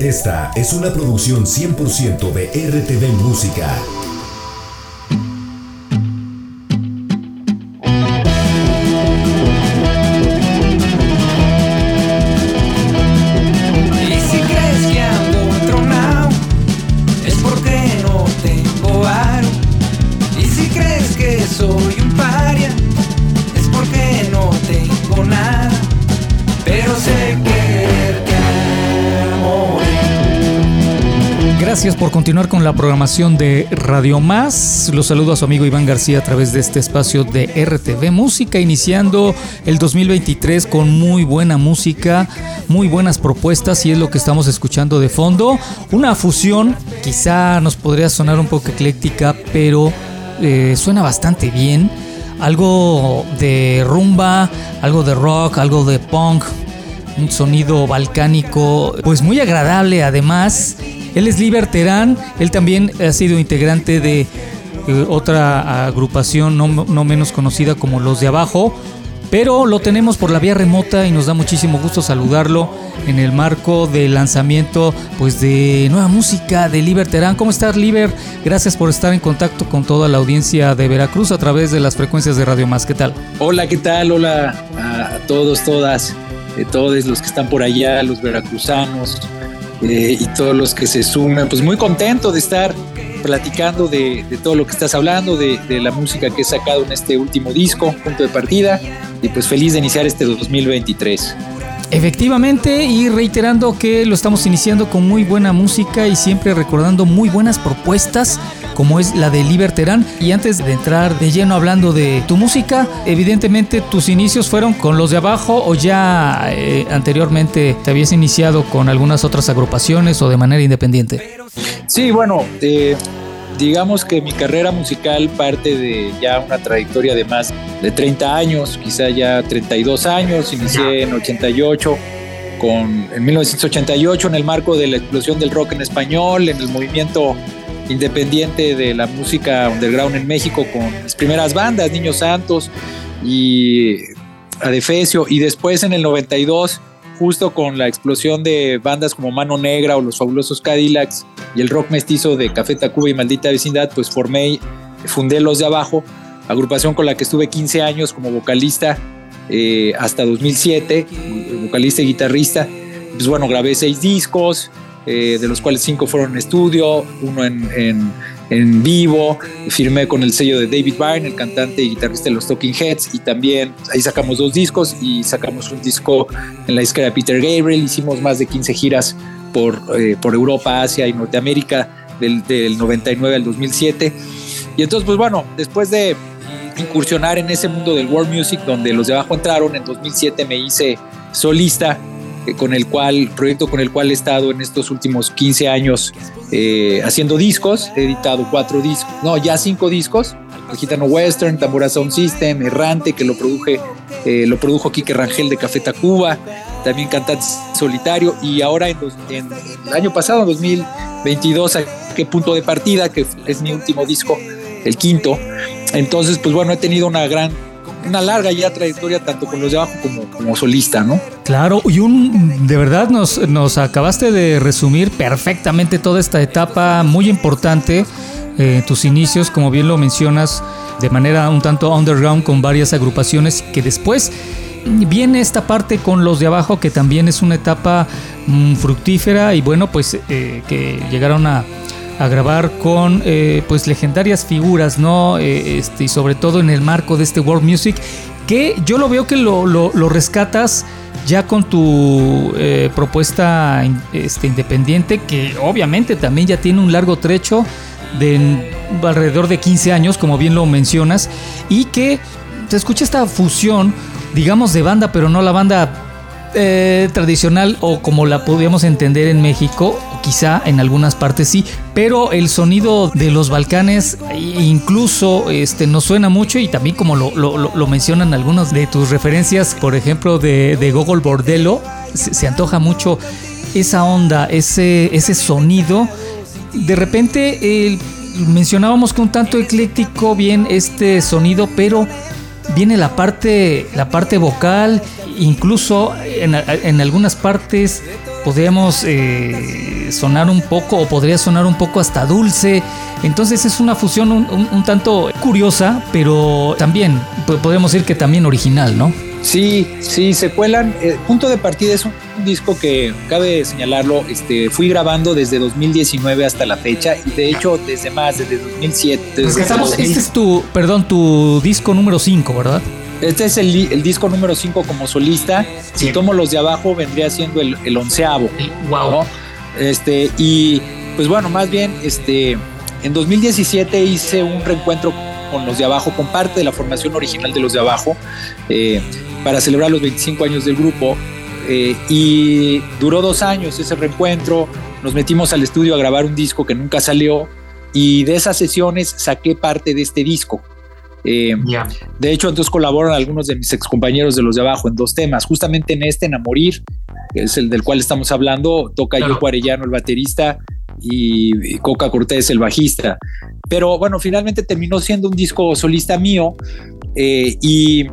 Esta es una producción 100% de RTV Música. Continuar con la programación de Radio Más. Los saludo a su amigo Iván García a través de este espacio de RTV Música, iniciando el 2023 con muy buena música, muy buenas propuestas y es lo que estamos escuchando de fondo. Una fusión, quizá nos podría sonar un poco ecléctica, pero eh, suena bastante bien. Algo de rumba, algo de rock, algo de punk, un sonido balcánico, pues muy agradable además él es Liberterán, él también ha sido integrante de eh, otra agrupación no, no menos conocida como Los de Abajo, pero lo tenemos por la vía remota y nos da muchísimo gusto saludarlo en el marco del lanzamiento pues de nueva música de Liberterán. ¿Cómo estás, Liber? Gracias por estar en contacto con toda la audiencia de Veracruz a través de las frecuencias de Radio Más. ¿Qué tal? Hola, ¿qué tal? Hola a todos, todas, eh, todos los que están por allá, los veracruzanos, eh, y todos los que se sumen. Pues muy contento de estar platicando de, todo lo que estás hablando, de, de, la música que he sacado en este último disco, punto de partida, y pues feliz de iniciar este 2023. Efectivamente, y reiterando que lo estamos iniciando con muy buena música y siempre recordando muy buenas propuestas como es la de Liberterán. Y antes de entrar de lleno hablando de tu música, evidentemente tus inicios fueron con los de abajo o ya eh, anteriormente te habías iniciado con algunas otras agrupaciones o de manera independiente. Sí, bueno, eh, digamos que mi carrera musical parte de ya una trayectoria de más de 30 años, quizá ya 32 años, inicié en 88 con, en 1988 en el marco de la explosión del rock en español, en el movimiento independiente de la música underground en México con mis primeras bandas, Niños Santos y Adefesio, y después en el 92 justo con la explosión de bandas como Mano Negra o Los Fabulosos Cadillacs y el rock mestizo de Café Tacuba y Maldita Vecindad, pues formé, fundé Los de Abajo, agrupación con la que estuve 15 años como vocalista eh, hasta 2007, vocalista y guitarrista. Pues bueno, grabé seis discos, eh, de los cuales cinco fueron en estudio, uno en en vivo. Firmé con el sello de David Byrne, el cantante y guitarrista de los Talking Heads, y también ahí sacamos dos discos y sacamos un disco en la disquera de Peter Gabriel. Hicimos más de 15 giras por, eh, por Europa, Asia y Norteamérica del, del 99 al 2007. Y entonces, pues bueno, después de incursionar en ese mundo del world music, donde los de abajo entraron, en 2007 me hice solista con el cual, proyecto con el cual he estado en estos últimos 15 años eh, haciendo discos, he editado cuatro discos, no, ya cinco discos, el Gitano Western, Tambora Sound System, Errante, que lo, produje, eh, lo produjo Kike Rangel de Café Tacuba, también cantante solitario, y ahora en, el año pasado, en 2022, a qué punto de partida, que es mi último disco, el quinto. Entonces, pues bueno, he tenido una gran una larga ya trayectoria tanto con los de abajo como, como solista, ¿no? Claro, y un de verdad nos, nos acabaste de resumir perfectamente toda esta etapa muy importante, eh, tus inicios, como bien lo mencionas, de manera un tanto underground con varias agrupaciones que después viene esta parte con los de abajo que también es una etapa mm, fructífera y bueno pues eh, que llegaron a a grabar con eh, pues legendarias figuras, ¿no? Eh, este, y sobre todo en el marco de este World Music, que yo lo veo que lo, lo, rescatas ya con tu eh, propuesta este, independiente, que obviamente también ya tiene un largo trecho de alrededor de 15 años, como bien lo mencionas, y que te escucha esta fusión, digamos, de banda, pero no la banda tradicional o como la podíamos entender en México, quizá en algunas partes sí, pero el sonido de los Balcanes incluso este, nos suena mucho y también como lo, mencionan algunos de tus referencias, por ejemplo de, de Gogol Bordello, se, antoja mucho esa onda, ese, ese sonido. De repente mencionábamos que un tanto ecléctico bien este sonido, pero viene la parte, la parte vocal, incluso en, en algunas partes podríamos eh, sonar un poco o podría sonar un poco hasta dulce. Entonces es una fusión un, tanto curiosa, pero también podríamos decir que también original, ¿no? Sí, sí, se cuelan. Eh, punto de partida es un, disco que, cabe señalarlo, este, fui grabando desde 2019 hasta la fecha y de hecho desde más, desde 2007. este es tu, perdón, tu disco número 5, ¿verdad? Este es el, disco número 5 como solista. Si tomo los de abajo, vendría siendo el, onceavo. Wow. Este, y pues bueno, más bien, este, en 2017 hice un reencuentro con los de abajo, con parte de la formación original de los de abajo, eh, para celebrar los 25 años del grupo. Eh, y duró dos años ese reencuentro. Nos metimos al estudio a grabar un disco que nunca salió. Y de esas sesiones saqué parte de este disco. Eh, de hecho, entonces colaboran algunos de mis excompañeros de los de abajo en dos temas. Justamente en este, en A Morir, que es el del cual estamos hablando, toca yo Arellano, el baterista, y, Coca Cortés, el bajista. Pero bueno, finalmente terminó siendo un disco solista mío eh, y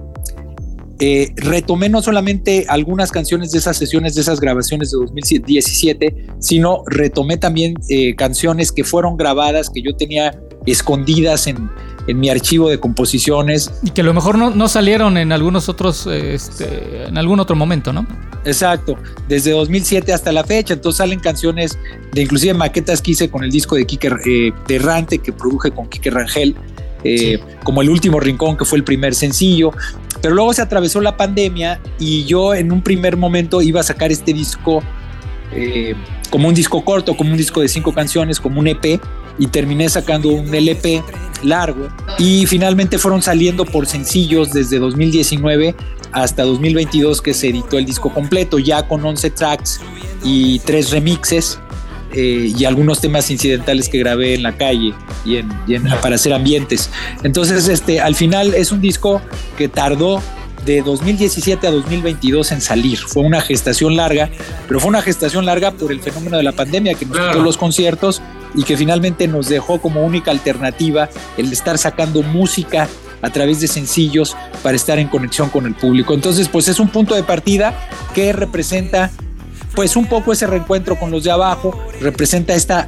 eh, retomé no solamente algunas canciones de esas sesiones, de esas grabaciones de 2017, sino retomé también canciones que fueron grabadas, que yo tenía escondidas en, en mi archivo de composiciones. Y que a lo mejor no, no salieron en algunos otros, este, en algún otro momento, ¿no? Exacto, desde 2007 hasta la fecha, entonces salen canciones de inclusive maquetas que hice con el disco de Kike eh, de Errante que produje con Kike Rangel, eh, como el último rincón que fue el primer sencillo, pero luego se atravesó la pandemia y yo en un primer momento iba a sacar este disco eh, como un disco corto, como un disco de cinco canciones, como un EP, y terminé sacando un LP largo y finalmente fueron saliendo por sencillos desde 2019 hasta 2022 que se editó el disco completo ya con 11 tracks y tres remixes eh, y algunos temas incidentales que grabé en la calle y, en, para hacer ambientes. Entonces, este, al final es un disco que tardó de 2017 a 2022 en salir. Fue una gestación larga, pero fue una gestación larga por el fenómeno de la pandemia que nos quitó los conciertos y que finalmente nos dejó como única alternativa el estar sacando música a través de sencillos para estar en conexión con el público. Entonces, pues es un punto de partida que representa pues un poco ese reencuentro con los de abajo, representa esta,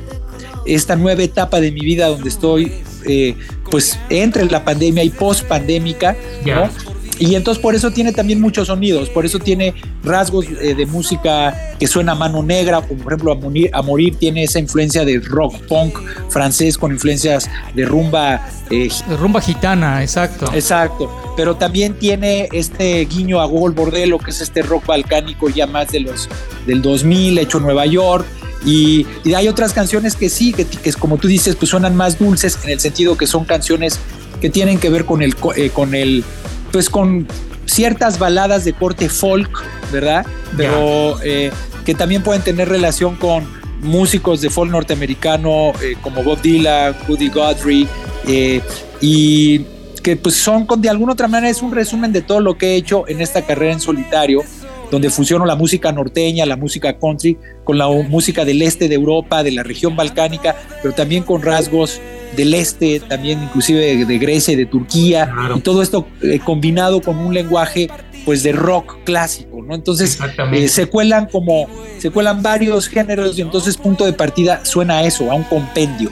esta nueva etapa de mi vida donde estoy eh, pues entre la pandemia y post pandémica, ¿no? Y entonces por eso tiene también muchos sonidos, por eso tiene rasgos eh, de música que suena a mano negra, como por ejemplo a morir, a morir, tiene esa influencia de rock punk francés con influencias de rumba. Eh, rumba gitana, exacto. Exacto, pero también tiene este guiño a Gogol Bordello, que es este rock balcánico ya más de los del 2000, hecho en Nueva York. Y, hay otras canciones que sí, que, que, como tú dices, pues suenan más dulces en el sentido que son canciones que tienen que ver con el, eh, con el pues con ciertas baladas de corte folk, ¿verdad? Pero eh, que también pueden tener relación con músicos de folk norteamericano eh, como Bob Dylan, Woody Guthrie, eh, y que pues son de alguna otra manera es un resumen de todo lo que he hecho en esta carrera en solitario, donde fusiono la música norteña, la música country, con la música del este de Europa, de la región balcánica, pero también con rasgos del este, también inclusive de, Grecia y de Turquía, y todo esto eh, combinado con un lenguaje pues de rock clásico, ¿no? Entonces eh, se cuelan como, se cuelan varios géneros y entonces punto de partida suena a eso, a un compendio.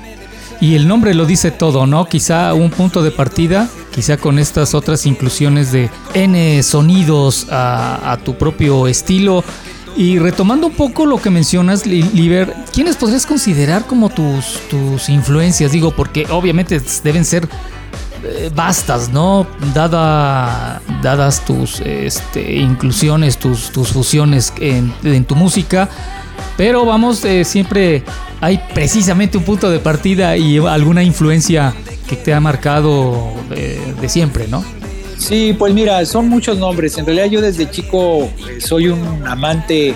Y el nombre lo dice todo, ¿no? Quizá un punto de partida, quizá con estas otras inclusiones de N sonidos a, a tu propio estilo y retomando un poco lo que mencionas, Liber, ¿quiénes podrías considerar como tus, tus influencias? Digo, porque obviamente deben ser eh, bastas, ¿no? Dada, dadas tus este, inclusiones, tus, tus fusiones en, tu música. Pero vamos, eh, siempre hay precisamente un punto de partida y alguna influencia que te ha marcado de siempre, ¿no? Sí, pues mira, son muchos nombres. En realidad yo desde chico eh, soy un amante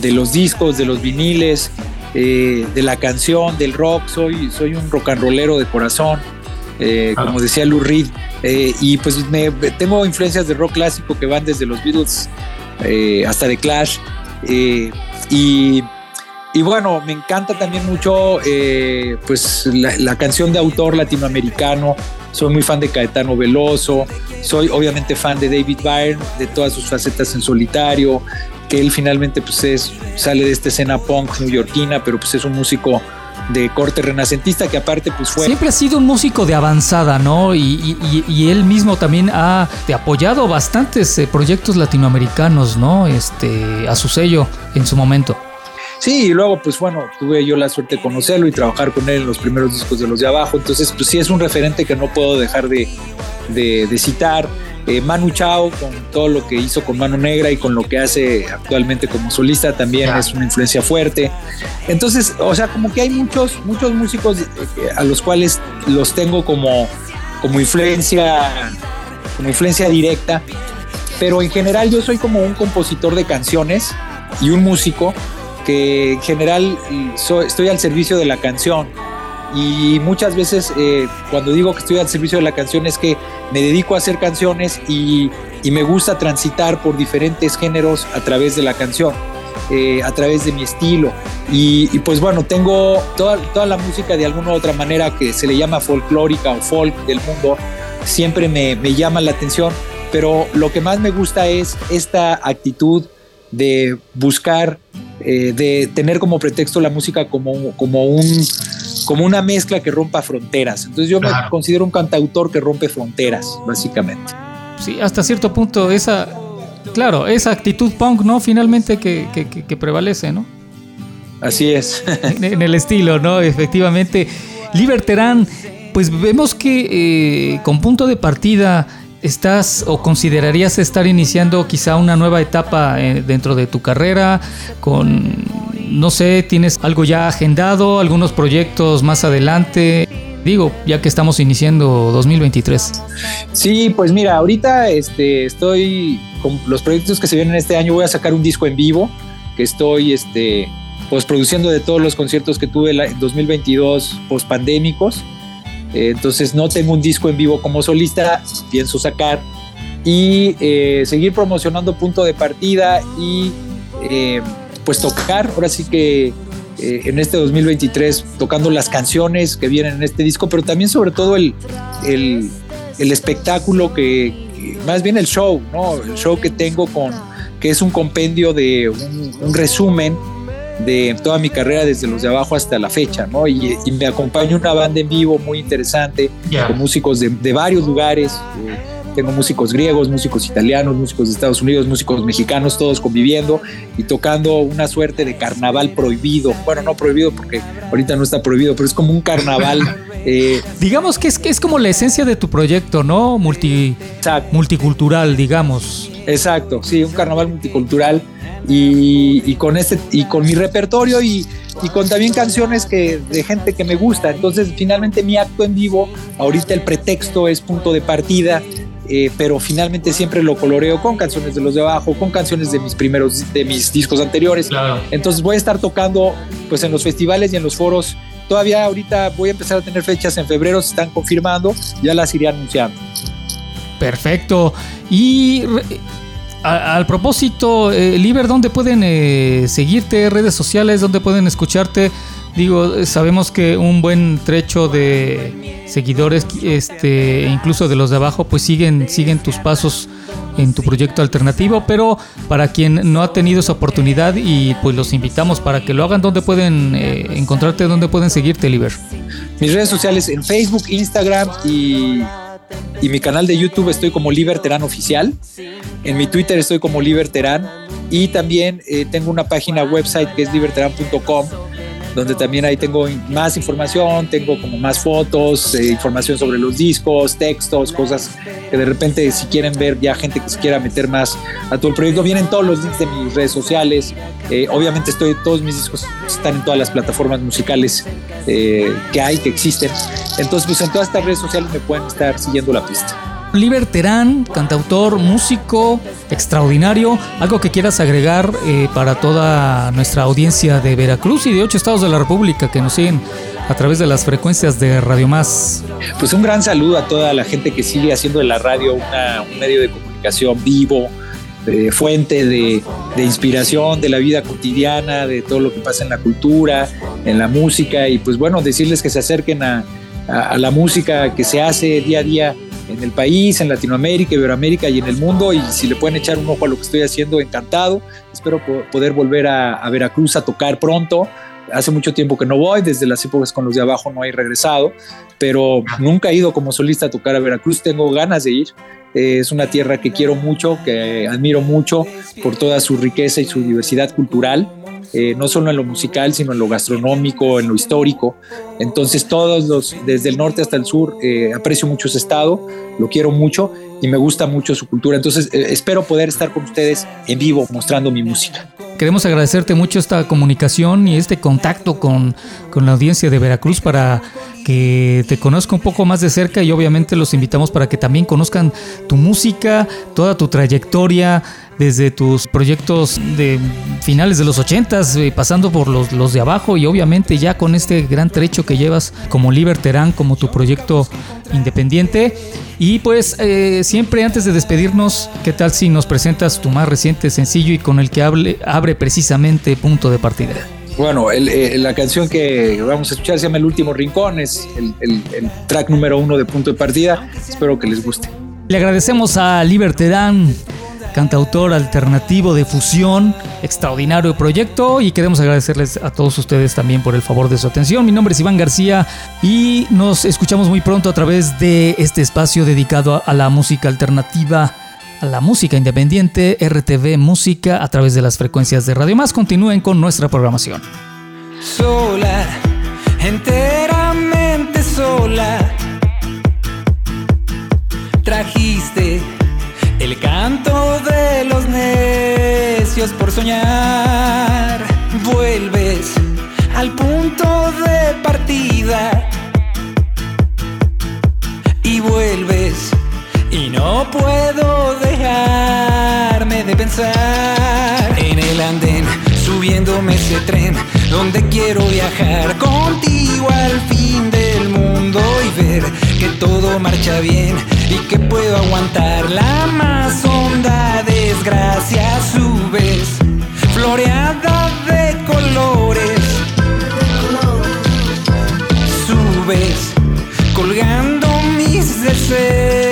de los discos, de los viniles, eh, de la canción, del rock. Soy, soy un rock and rollero de corazón, eh, como decía Lou Reed. y pues me, tengo influencias de rock clásico que van desde los Beatles hasta The Clash. y, bueno, me encanta también mucho pues la, la canción de autor latinoamericano soy muy fan de Caetano Veloso, soy obviamente fan de David Byrne, de todas sus facetas en solitario, que él finalmente pues es, sale de esta escena punk neoyorquina, pero pues es un músico de corte renacentista que aparte pues fue... Siempre ha sido un músico de avanzada, ¿no? Y, él mismo también ha apoyado bastantes eh, proyectos latinoamericanos, ¿no? Este, a su sello en su momento. Sí, y luego pues bueno, tuve yo la suerte de conocerlo y trabajar con él en los primeros discos de los de abajo, entonces pues sí es un referente que no puedo dejar de, de citar. Eh, Manu Chao, con todo lo que hizo con Mano Negra y con lo que hace actualmente como solista, también es una influencia fuerte. Entonces, o sea, como que hay muchos, muchos músicos eh, a los cuales los tengo como, como influencia, como influencia directa. Pero en general yo soy como un compositor de canciones y un músico que en general estoy al servicio de la canción y muchas veces eh, cuando digo que estoy al servicio de la canción es que me dedico a hacer canciones y, me gusta transitar por diferentes géneros a través de la canción. Eh, a través de mi estilo. Y, pues bueno, tengo toda, toda, la música de alguna u otra manera que se le llama folclórica o folk del mundo, siempre me, me llama la atención, pero lo que más me gusta es esta actitud de buscar, eh, de tener como pretexto la música como, como un como una mezcla que rompa fronteras. Entonces yo me considero un cantautor que rompe fronteras, básicamente. Sí, hasta cierto punto esa, claro, esa actitud punk, ¿no? Finalmente que, que, prevalece, ¿no? Así es. en, el estilo, ¿no? Efectivamente. Liberterán, pues vemos que eh, con punto de partida estás o considerarías estar iniciando quizá una nueva etapa eh, dentro de tu carrera con no sé, ¿tienes algo ya agendado, algunos proyectos más adelante? Digo, ya que estamos iniciando 2023. Sí, pues mira, ahorita este, estoy con los proyectos que se vienen este año. Voy a sacar un disco en vivo que estoy este, pues, produciendo de todos los conciertos que tuve en 2022 post-pandémicos. Entonces no tengo un disco en vivo como solista, pienso sacar y eh, seguir promocionando punto de partida y eh, pues tocar, ahora sí que eh, en este 2023 tocando las canciones que vienen en este disco, pero también sobre todo el, el, espectáculo que, más bien el show, ¿no? El show que tengo con, que es un compendio de un, resumen de toda mi carrera desde los de abajo hasta la fecha, ¿no? Y, me acompaña una banda en vivo muy interesante, con músicos de, de varios lugares. Eh, tengo músicos griegos, músicos italianos, músicos de Estados Unidos, músicos mexicanos, todos conviviendo y tocando una suerte de carnaval prohibido. Bueno, no prohibido porque ahorita no está prohibido, pero es como un carnaval. Eh, digamos que es, que es como la esencia de tu proyecto, ¿no? Multi, multicultural, digamos. Exacto, sí, un carnaval multicultural y, con este y con mi repertorio y, y, con también canciones que de gente que me gusta. Entonces, finalmente mi acto en vivo, ahorita el pretexto es punto de partida eh, pero finalmente siempre lo coloreo con canciones de los de abajo, con canciones de mis primeros, de mis discos anteriores. Entonces voy a estar tocando pues en los festivales y en los foros. Todavía ahorita voy a empezar a tener fechas en febrero, se están confirmando, ya las iré anunciando. Perfecto. Y al propósito, eh, Liber, ¿dónde pueden eh, seguirte? Redes sociales, ¿dónde pueden escucharte? Digo, sabemos que un buen trecho de seguidores, este, incluso de los de abajo, pues siguen, siguen tus pasos en tu proyecto alternativo, pero para quien no ha tenido esa oportunidad y pues los invitamos para que lo hagan, ¿dónde pueden eh, encontrarte, dónde pueden seguirte, Liber? Mis redes sociales en Facebook, Instagram y, y mi canal de YouTube estoy como Liberterán Oficial. En mi Twitter estoy como Liberterán y también eh, tengo una página website que es liberterán.com donde también ahí tengo más información, tengo como más fotos, eh, información sobre los discos, textos, cosas que de repente si quieren ver ya gente que se quiera meter más a todo el proyecto, vienen todos los links de mis redes sociales. Eh, obviamente estoy, todos mis discos están en todas las plataformas musicales eh, que hay, que existen. Entonces, pues en todas estas redes sociales me pueden estar siguiendo la pista. Liber Terán, cantautor, músico extraordinario. ¿Algo que quieras agregar eh, para toda nuestra audiencia de Veracruz y de ocho estados de la República que nos siguen a través de las frecuencias de Radio Más? Pues un gran saludo a toda la gente que sigue haciendo de la radio un medio de comunicación vivo, fuente de, inspiración de la vida cotidiana, de todo lo que pasa en la cultura, en la música y pues bueno, decirles que se acerquen a, la música que se hace día a día en el país, en Latinoamérica, Iberoamérica y en el mundo. Y si le pueden echar un ojo a lo que estoy haciendo, encantado. Espero poder volver a, a Veracruz a tocar pronto. Hace mucho tiempo que no voy, desde las épocas con los de abajo no he regresado, pero nunca he ido como solista a tocar a Veracruz. Tengo ganas de ir. Eh, es una tierra que quiero mucho, que admiro mucho por toda su riqueza y su diversidad cultural. Eh, no solo en lo musical, sino en lo gastronómico, en lo histórico. Entonces, todos los, desde el norte hasta el sur, eh, aprecio mucho ese estado, lo quiero mucho y me gusta mucho su cultura. Entonces, espero poder estar con ustedes en vivo mostrando mi música. Queremos agradecerte mucho esta comunicación y este contacto con, con la audiencia de Veracruz para que te conozca un poco más de cerca y obviamente los invitamos para que también conozcan tu música, toda tu trayectoria, desde tus proyectos de finales de los 80 eh, pasando por los, los de abajo y obviamente ya con este gran trecho que llevas como Liberterán, como tu proyecto independiente. Y pues eh, siempre antes de despedirnos, ¿qué tal si nos presentas tu más reciente sencillo y con el que hable, abre precisamente punto de partida? Bueno, eh, la canción que vamos a escuchar se llama El último rincón, es el, el track número uno de punto de partida. Espero que les guste. Le agradecemos a Libertedán cantautor alternativo de fusión, extraordinario proyecto y queremos agradecerles a todos ustedes también por el favor de su atención. Mi nombre es Iván García y nos escuchamos muy pronto a través de este espacio dedicado a la música alternativa, la música independiente, RTV Música a través de las frecuencias de Radio Más. Continúen con nuestra programación. Sola, enteramente sola. Trajiste el canto de los necios por soñar. Vuelves al punto de partida. Y vuelves. Y no puedo subiéndome ese tren, donde quiero viajar contigo al fin del mundo y ver que todo marcha bien y que puedo aguantar la más honda desgracia. Subes, floreada de colores. Subes, colgando mis deseos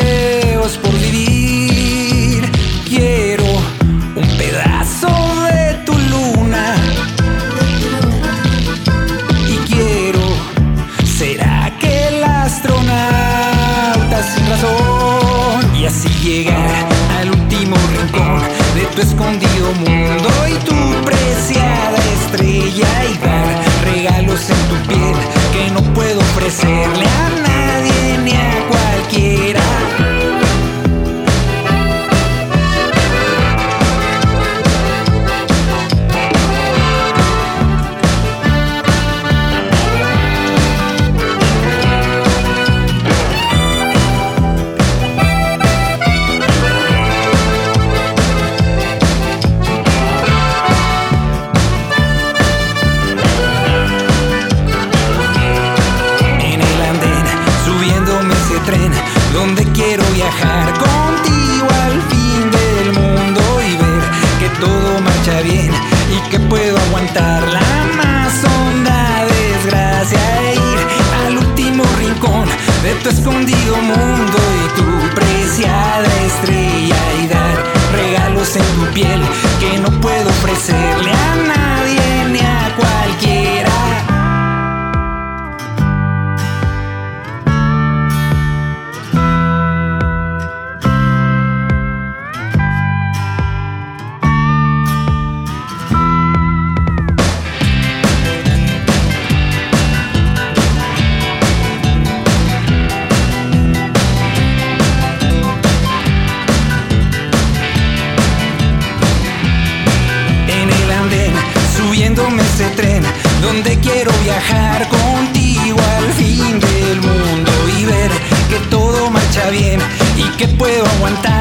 puedo aguantar.